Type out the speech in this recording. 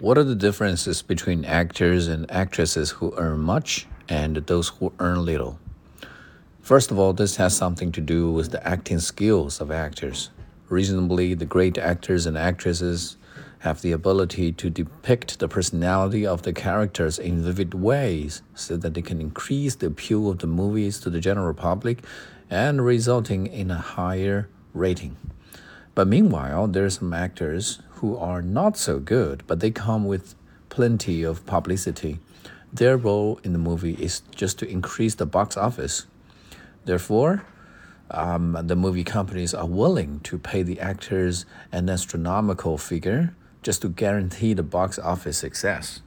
What are the differences between actors and actresses who earn much and those who earn little? First of all, this has something to do with the acting skills of actors. Reasonably, the great actors and actresses have the ability to depict the personality of the characters in vivid ways so that they can increase the appeal of the movies to the general public and resulting in a higher rating. But meanwhile, there are some actors who are not so good, but they come with plenty of publicity. Their role in the movie is just to increase the box office. Therefore, um, the movie companies are willing to pay the actors an astronomical figure just to guarantee the box office success.